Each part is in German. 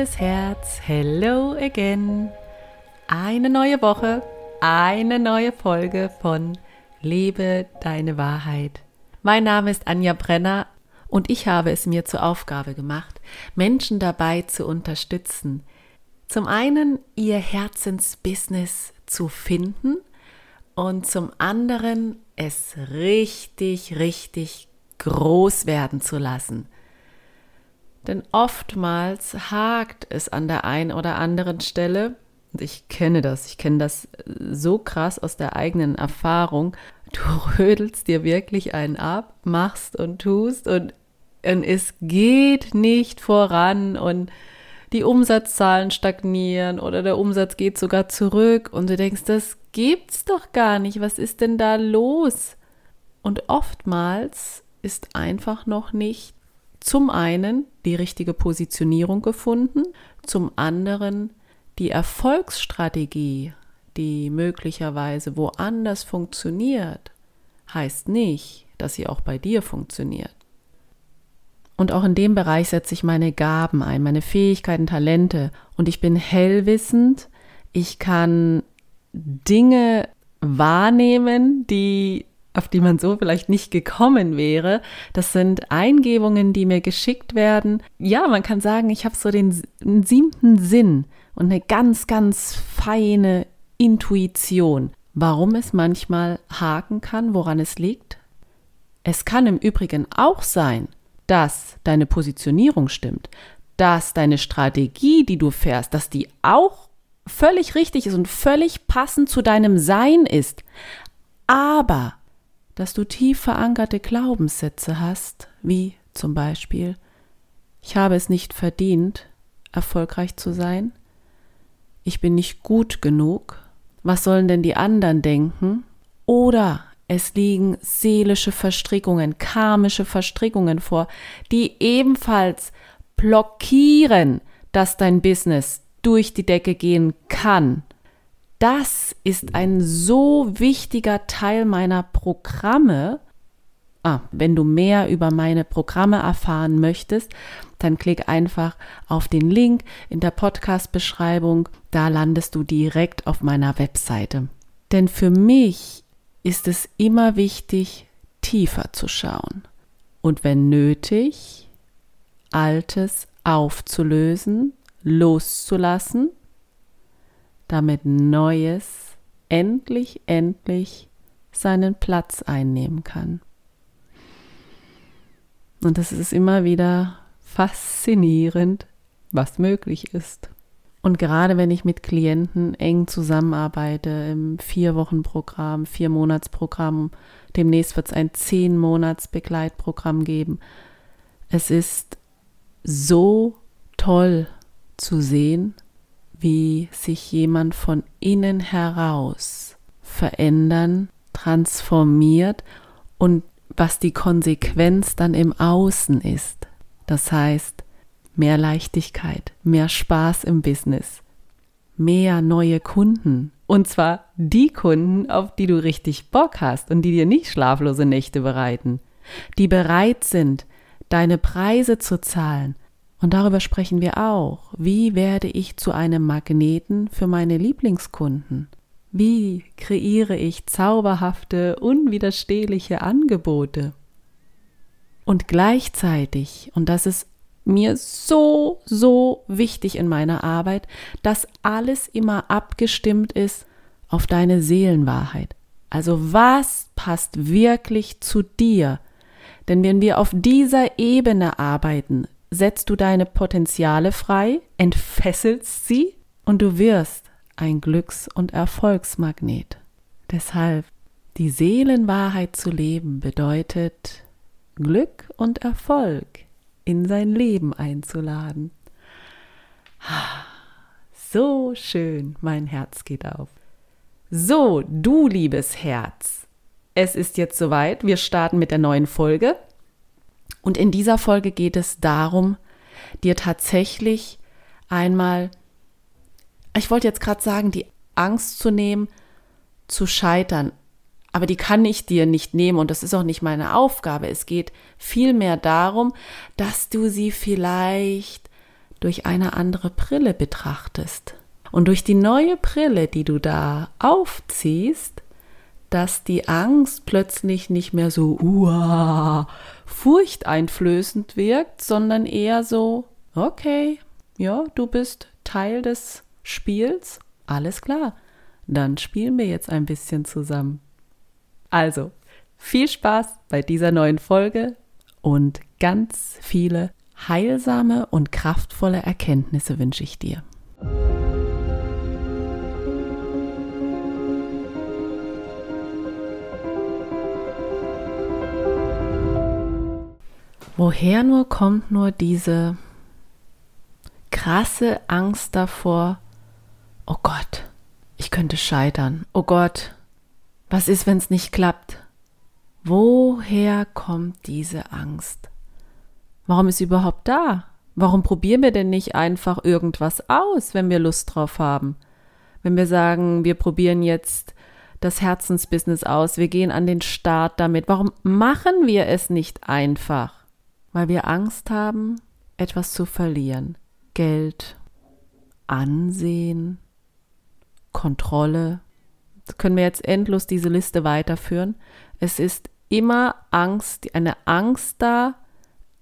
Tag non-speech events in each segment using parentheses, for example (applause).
liebes Herz, hello again. Eine neue Woche, eine neue Folge von Lebe deine Wahrheit. Mein Name ist Anja Brenner und ich habe es mir zur Aufgabe gemacht, Menschen dabei zu unterstützen, zum einen ihr Herzensbusiness zu finden und zum anderen es richtig, richtig groß werden zu lassen – denn oftmals hakt es an der einen oder anderen Stelle. Und ich kenne das, ich kenne das so krass aus der eigenen Erfahrung. Du (laughs) rödelst dir wirklich einen ab, machst und tust und, und es geht nicht voran und die Umsatzzahlen stagnieren oder der Umsatz geht sogar zurück und du denkst, das gibt's doch gar nicht. Was ist denn da los? Und oftmals ist einfach noch nicht zum einen die richtige Positionierung gefunden, zum anderen die Erfolgsstrategie, die möglicherweise woanders funktioniert, heißt nicht, dass sie auch bei dir funktioniert. Und auch in dem Bereich setze ich meine Gaben ein, meine Fähigkeiten, Talente und ich bin hellwissend, ich kann Dinge wahrnehmen, die auf die man so vielleicht nicht gekommen wäre. Das sind Eingebungen, die mir geschickt werden. Ja, man kann sagen, ich habe so den, siebten Sinn und eine ganz, ganz feine Intuition. Warum es manchmal haken kann, woran es liegt? Es kann im Übrigen auch sein, dass deine Positionierung stimmt, dass deine Strategie, die du fährst, dass die auch völlig richtig ist und völlig passend zu deinem Sein ist. Aber dass du tief verankerte Glaubenssätze hast, wie zum Beispiel, ich habe es nicht verdient, erfolgreich zu sein, ich bin nicht gut genug, was sollen denn die anderen denken? Oder es liegen seelische Verstrickungen, karmische Verstrickungen vor, die ebenfalls blockieren, dass dein Business durch die Decke gehen kann das ist ein so wichtiger Teil meiner Programme. Ah, wenn du mehr über meine Programme erfahren möchtest, dann klick einfach auf den Link in der Podcast-Beschreibung. Da landest du direkt auf meiner Webseite. Denn für mich ist es immer wichtig, tiefer zu schauen. Und wenn nötig, Altes aufzulösen, loszulassen damit Neues endlich, endlich seinen Platz einnehmen kann. Und es ist immer wieder faszinierend, was möglich ist. Und gerade wenn ich mit Klienten eng zusammenarbeite im Vier-Wochen-Programm, Vier-Monats-Programm, demnächst wird es ein Zehn-Monats-Begleitprogramm geben. Es ist so toll zu sehen, wie sich jemand von innen heraus verändern, transformiert und was die Konsequenz dann im Außen ist. Das heißt, mehr Leichtigkeit, mehr Spaß im Business, mehr neue Kunden. Und zwar die Kunden, auf die du richtig Bock hast und die dir nicht schlaflose Nächte bereiten, die bereit sind, deine Preise zu zahlen und darüber sprechen wir auch. Wie werde ich zu einem Magneten für meine Lieblingskunden? Wie kreiere ich zauberhafte, unwiderstehliche Angebote? Und gleichzeitig, und das ist mir so, so wichtig in meiner Arbeit, dass alles immer abgestimmt ist auf deine Seelenwahrheit. Also was passt wirklich zu dir? Denn wenn wir auf dieser Ebene arbeiten, setzt du deine Potenziale frei, entfesselst sie und du wirst ein Glücks- und Erfolgsmagnet. Deshalb, die Seelenwahrheit zu leben bedeutet, Glück und Erfolg in sein Leben einzuladen. So schön, mein Herz geht auf. So, du liebes Herz, es ist jetzt soweit, wir starten mit der neuen Folge. Und in dieser Folge geht es darum, dir tatsächlich einmal, ich wollte jetzt gerade sagen, die Angst zu nehmen, zu scheitern. Aber die kann ich dir nicht nehmen und das ist auch nicht meine Aufgabe. Es geht vielmehr darum, dass du sie vielleicht durch eine andere Brille betrachtest. Und durch die neue Brille, die du da aufziehst, dass die Angst plötzlich nicht mehr so uah, furchteinflößend wirkt, sondern eher so, okay, ja, du bist Teil des Spiels, alles klar, dann spielen wir jetzt ein bisschen zusammen. Also, viel Spaß bei dieser neuen Folge und ganz viele heilsame und kraftvolle Erkenntnisse wünsche ich dir. Woher nur kommt nur diese krasse Angst davor, oh Gott, ich könnte scheitern, oh Gott, was ist, wenn es nicht klappt? Woher kommt diese Angst? Warum ist sie überhaupt da? Warum probieren wir denn nicht einfach irgendwas aus, wenn wir Lust drauf haben? Wenn wir sagen, wir probieren jetzt das Herzensbusiness aus, wir gehen an den Start damit. Warum machen wir es nicht einfach? Weil wir Angst haben, etwas zu verlieren. Geld, Ansehen, Kontrolle. Das können wir jetzt endlos diese Liste weiterführen. Es ist immer Angst, eine Angst da,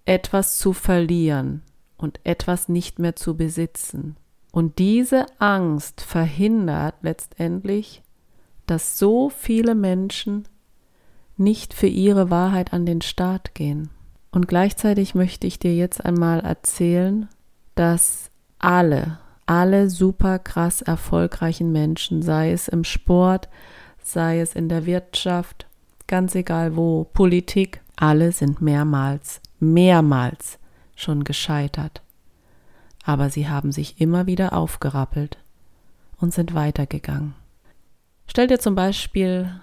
etwas zu verlieren und etwas nicht mehr zu besitzen. Und diese Angst verhindert letztendlich, dass so viele Menschen nicht für ihre Wahrheit an den Start gehen. Und gleichzeitig möchte ich dir jetzt einmal erzählen, dass alle, alle super krass erfolgreichen Menschen, sei es im Sport, sei es in der Wirtschaft, ganz egal wo, Politik, alle sind mehrmals, mehrmals schon gescheitert. Aber sie haben sich immer wieder aufgerappelt und sind weitergegangen. Stell dir zum Beispiel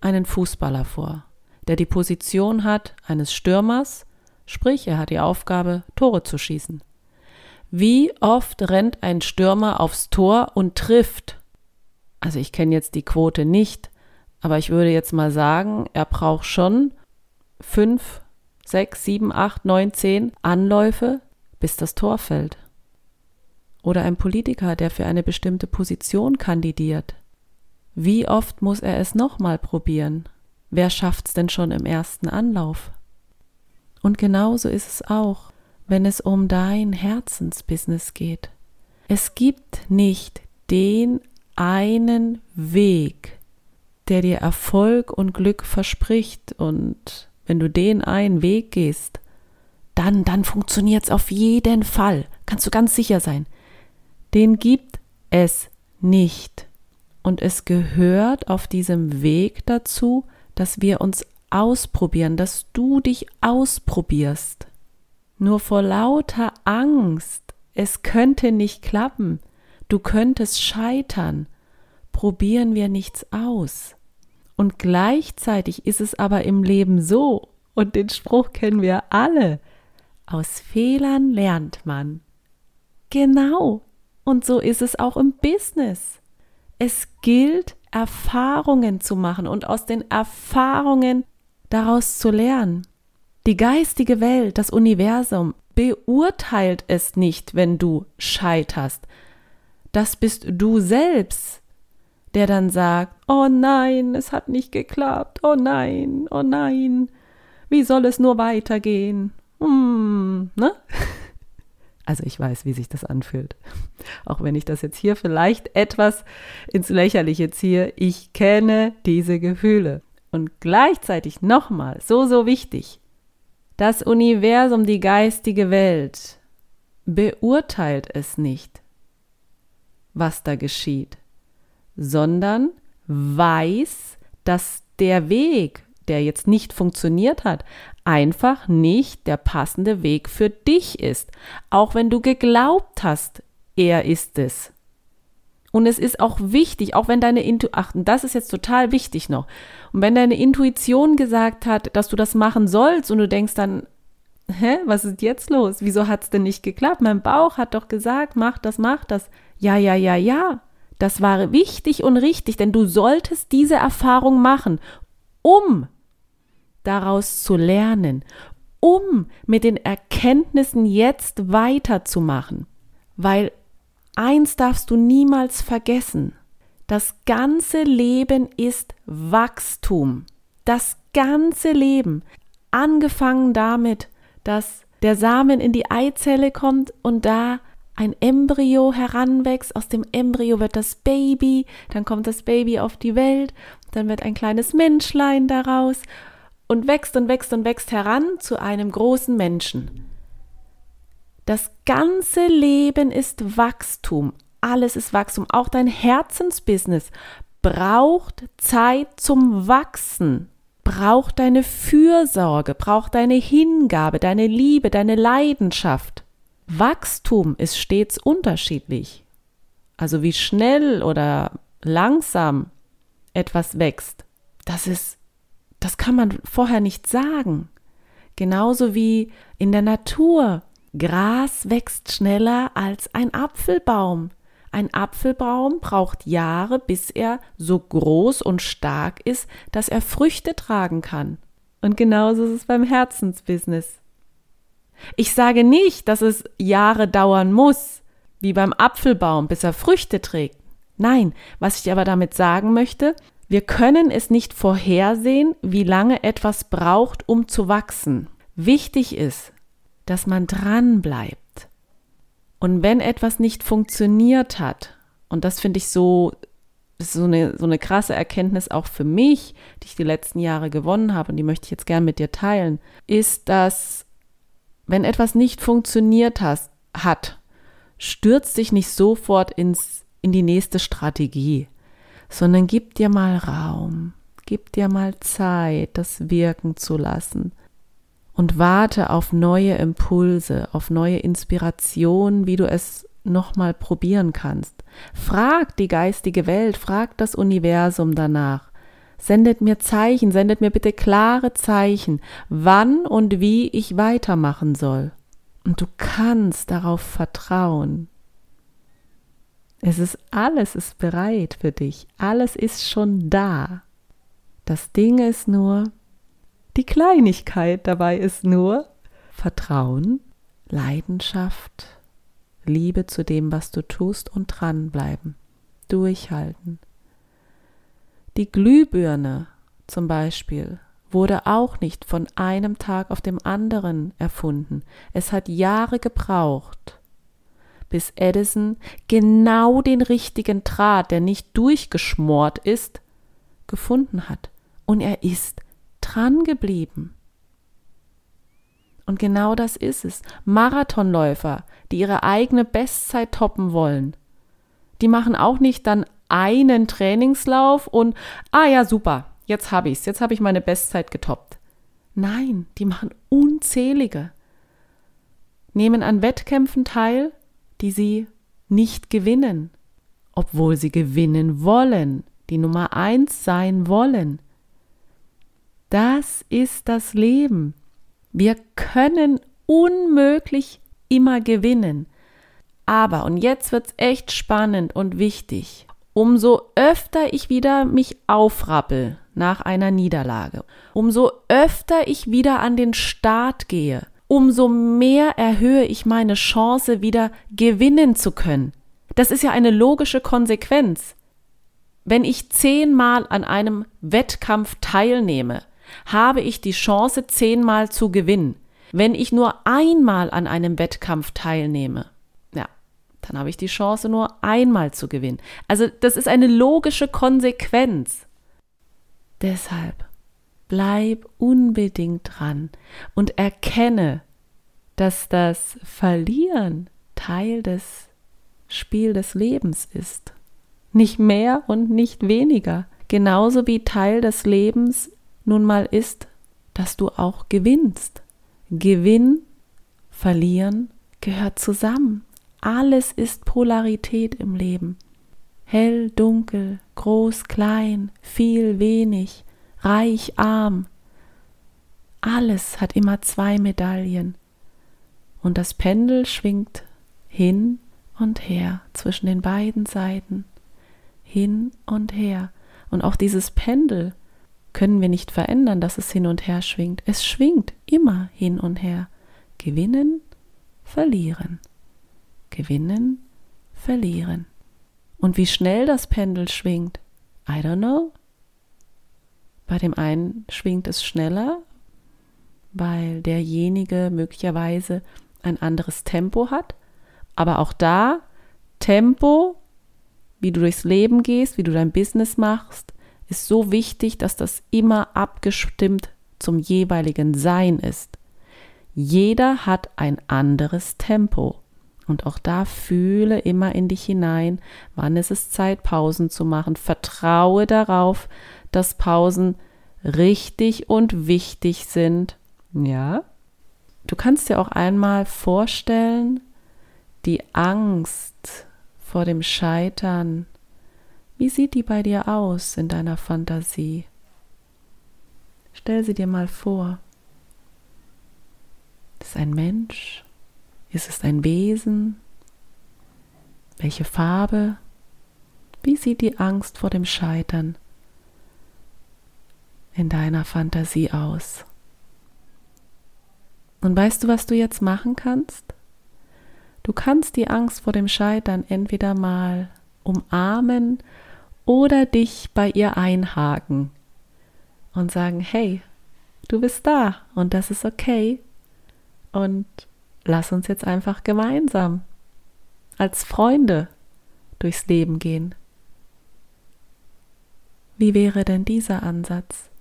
einen Fußballer vor, der die Position hat eines Stürmers, sprich er hat die Aufgabe, Tore zu schießen. Wie oft rennt ein Stürmer aufs Tor und trifft? Also ich kenne jetzt die Quote nicht, aber ich würde jetzt mal sagen, er braucht schon fünf, sechs, sieben, acht, neun, zehn Anläufe, bis das Tor fällt. Oder ein Politiker, der für eine bestimmte Position kandidiert. Wie oft muss er es nochmal probieren? Wer schafft's denn schon im ersten Anlauf? Und genauso ist es auch, wenn es um dein Herzensbusiness geht. Es gibt nicht den einen Weg, der dir Erfolg und Glück verspricht. Und wenn du den einen Weg gehst, dann, dann funktioniert es auf jeden Fall. Kannst du ganz sicher sein. Den gibt es nicht. Und es gehört auf diesem Weg dazu, dass wir uns ausprobieren, dass du dich ausprobierst. Nur vor lauter Angst, es könnte nicht klappen, du könntest scheitern, probieren wir nichts aus. Und gleichzeitig ist es aber im Leben so, und den Spruch kennen wir alle, aus Fehlern lernt man. Genau. Und so ist es auch im Business. Es gilt, Erfahrungen zu machen und aus den Erfahrungen daraus zu lernen. Die geistige Welt, das Universum, beurteilt es nicht, wenn du scheiterst. Das bist du selbst, der dann sagt, oh nein, es hat nicht geklappt, oh nein, oh nein, wie soll es nur weitergehen? Hm, ne? (laughs) Also ich weiß, wie sich das anfühlt. Auch wenn ich das jetzt hier vielleicht etwas ins Lächerliche ziehe, ich kenne diese Gefühle. Und gleichzeitig nochmal, so, so wichtig, das Universum, die geistige Welt, beurteilt es nicht, was da geschieht sondern weiß, dass der Weg, der jetzt nicht funktioniert hat, einfach nicht der passende Weg für dich ist, auch wenn du geglaubt hast, er ist es. Und es ist auch wichtig, auch wenn deine Intuition, das ist jetzt total wichtig noch, und wenn deine Intuition gesagt hat, dass du das machen sollst und du denkst dann, hä, was ist jetzt los? Wieso hat es denn nicht geklappt? Mein Bauch hat doch gesagt, mach das, mach das. Ja, ja, ja, ja. Das war wichtig und richtig, denn du solltest diese Erfahrung machen, um daraus zu lernen, um mit den Erkenntnissen jetzt weiterzumachen. Weil eins darfst du niemals vergessen. Das ganze Leben ist Wachstum. Das ganze Leben. Angefangen damit, dass der Samen in die Eizelle kommt und da ein Embryo heranwächst, aus dem Embryo wird das Baby, dann kommt das Baby auf die Welt, dann wird ein kleines Menschlein daraus und wächst und wächst und wächst heran zu einem großen Menschen. Das ganze Leben ist Wachstum, alles ist Wachstum, auch dein Herzensbusiness braucht Zeit zum Wachsen, braucht deine Fürsorge, braucht deine Hingabe, deine Liebe, deine Leidenschaft. Wachstum ist stets unterschiedlich. Also wie schnell oder langsam etwas wächst, das ist, das kann man vorher nicht sagen. Genauso wie in der Natur. Gras wächst schneller als ein Apfelbaum. Ein Apfelbaum braucht Jahre, bis er so groß und stark ist, dass er Früchte tragen kann. Und genauso ist es beim Herzensbusiness. Ich sage nicht, dass es Jahre dauern muss, wie beim Apfelbaum, bis er Früchte trägt. Nein, was ich aber damit sagen möchte, wir können es nicht vorhersehen, wie lange etwas braucht, um zu wachsen. Wichtig ist, dass man dran bleibt. Und wenn etwas nicht funktioniert hat, und das finde ich so, so eine, so eine krasse Erkenntnis auch für mich, die ich die letzten Jahre gewonnen habe, und die möchte ich jetzt gern mit dir teilen, ist, dass wenn etwas nicht funktioniert has, hat, stürzt dich nicht sofort ins, in die nächste Strategie, sondern gib dir mal Raum, gib dir mal Zeit, das wirken zu lassen und warte auf neue Impulse, auf neue Inspirationen, wie du es nochmal probieren kannst. Frag die geistige Welt, frag das Universum danach. Sendet mir Zeichen, sendet mir bitte klare Zeichen, wann und wie ich weitermachen soll. Und du kannst darauf vertrauen. Es ist alles ist bereit für dich, alles ist schon da. Das Ding ist nur, die Kleinigkeit dabei ist nur Vertrauen, Leidenschaft, Liebe zu dem, was du tust und dranbleiben, durchhalten. Die Glühbirne zum Beispiel wurde auch nicht von einem Tag auf dem anderen erfunden. Es hat Jahre gebraucht, bis Edison genau den richtigen Draht, der nicht durchgeschmort ist, gefunden hat. Und er ist dran geblieben. Und genau das ist es. Marathonläufer, die ihre eigene Bestzeit toppen wollen, die machen auch nicht dann einen Trainingslauf und, ah ja, super, jetzt habe ich es, jetzt habe ich meine Bestzeit getoppt. Nein, die machen unzählige. Nehmen an Wettkämpfen teil, die sie nicht gewinnen, obwohl sie gewinnen wollen, die Nummer eins sein wollen. Das ist das Leben. Wir können unmöglich immer gewinnen. Aber, und jetzt wird es echt spannend und wichtig, umso öfter ich wieder mich aufrappel nach einer Niederlage, umso öfter ich wieder an den Start gehe, umso mehr erhöhe ich meine Chance, wieder gewinnen zu können. Das ist ja eine logische Konsequenz. Wenn ich zehnmal an einem Wettkampf teilnehme, habe ich die Chance, zehnmal zu gewinnen. Wenn ich nur einmal an einem Wettkampf teilnehme, dann habe ich die Chance, nur einmal zu gewinnen. Also das ist eine logische Konsequenz. Deshalb bleib unbedingt dran und erkenne, dass das Verlieren Teil des Spiel des Lebens ist. Nicht mehr und nicht weniger. Genauso wie Teil des Lebens nun mal ist, dass du auch gewinnst. Gewinn, verlieren gehört zusammen. Alles ist Polarität im Leben. Hell, dunkel, groß, klein, viel, wenig, reich, arm. Alles hat immer zwei Medaillen. Und das Pendel schwingt hin und her zwischen den beiden Seiten. Hin und her. Und auch dieses Pendel können wir nicht verändern, dass es hin und her schwingt. Es schwingt immer hin und her. Gewinnen, verlieren. Gewinnen, verlieren. Und wie schnell das Pendel schwingt, I don't know. Bei dem einen schwingt es schneller, weil derjenige möglicherweise ein anderes Tempo hat. Aber auch da, Tempo, wie du durchs Leben gehst, wie du dein Business machst, ist so wichtig, dass das immer abgestimmt zum jeweiligen Sein ist. Jeder hat ein anderes Tempo. Und auch da fühle immer in dich hinein, wann ist es Zeit, Pausen zu machen. Vertraue darauf, dass Pausen richtig und wichtig sind. Ja. Du kannst dir auch einmal vorstellen, die Angst vor dem Scheitern. Wie sieht die bei dir aus in deiner Fantasie? Stell sie dir mal vor. Ist es ein Mensch? Ist es ein Wesen? Welche Farbe? Wie sieht die Angst vor dem Scheitern in deiner Fantasie aus? Und weißt du, was du jetzt machen kannst? Du kannst die Angst vor dem Scheitern entweder mal umarmen oder dich bei ihr einhaken und sagen, hey, du bist da und das ist okay. Und lass uns jetzt einfach gemeinsam als Freunde durchs Leben gehen. Wie wäre denn dieser Ansatz?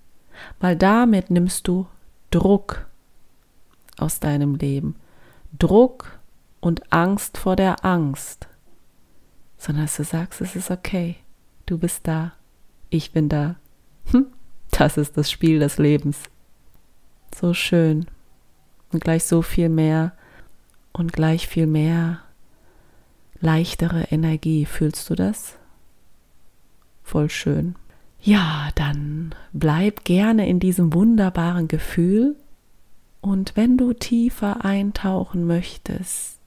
Weil damit nimmst du Druck aus deinem Leben. Druck und Angst vor der Angst. Sondern dass du sagst, es ist okay. Du bist da. Ich bin da. Hm, das ist das Spiel des Lebens. So schön. Und gleich so viel mehr und gleich viel mehr leichtere Energie. Fühlst du das? Voll schön. Ja, dann bleib gerne in diesem wunderbaren Gefühl und wenn du tiefer eintauchen möchtest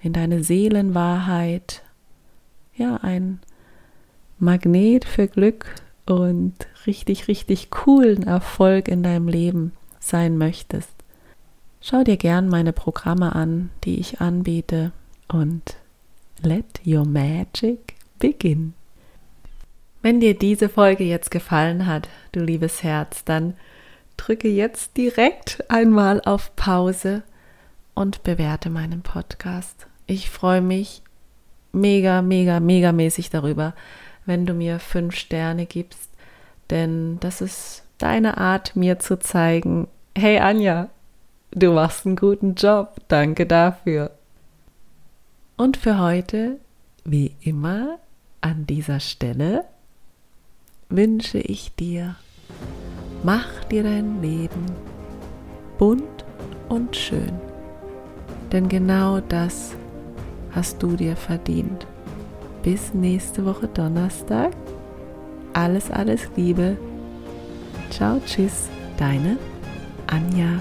in deine Seelenwahrheit, ja, ein Magnet für Glück und richtig, richtig coolen Erfolg in deinem Leben sein möchtest, Schau dir gern meine Programme an, die ich anbiete und let your magic begin. Wenn dir diese Folge jetzt gefallen hat, du liebes Herz, dann drücke jetzt direkt einmal auf Pause und bewerte meinen Podcast. Ich freue mich mega, mega, mega mäßig darüber, wenn du mir fünf Sterne gibst, denn das ist deine Art, mir zu zeigen, hey Anja, Du machst einen guten Job. Danke dafür. Und für heute, wie immer, an dieser Stelle wünsche ich dir, mach dir dein Leben bunt und schön. Denn genau das hast du dir verdient. Bis nächste Woche Donnerstag. Alles, alles Liebe. Ciao, tschüss, deine Anja.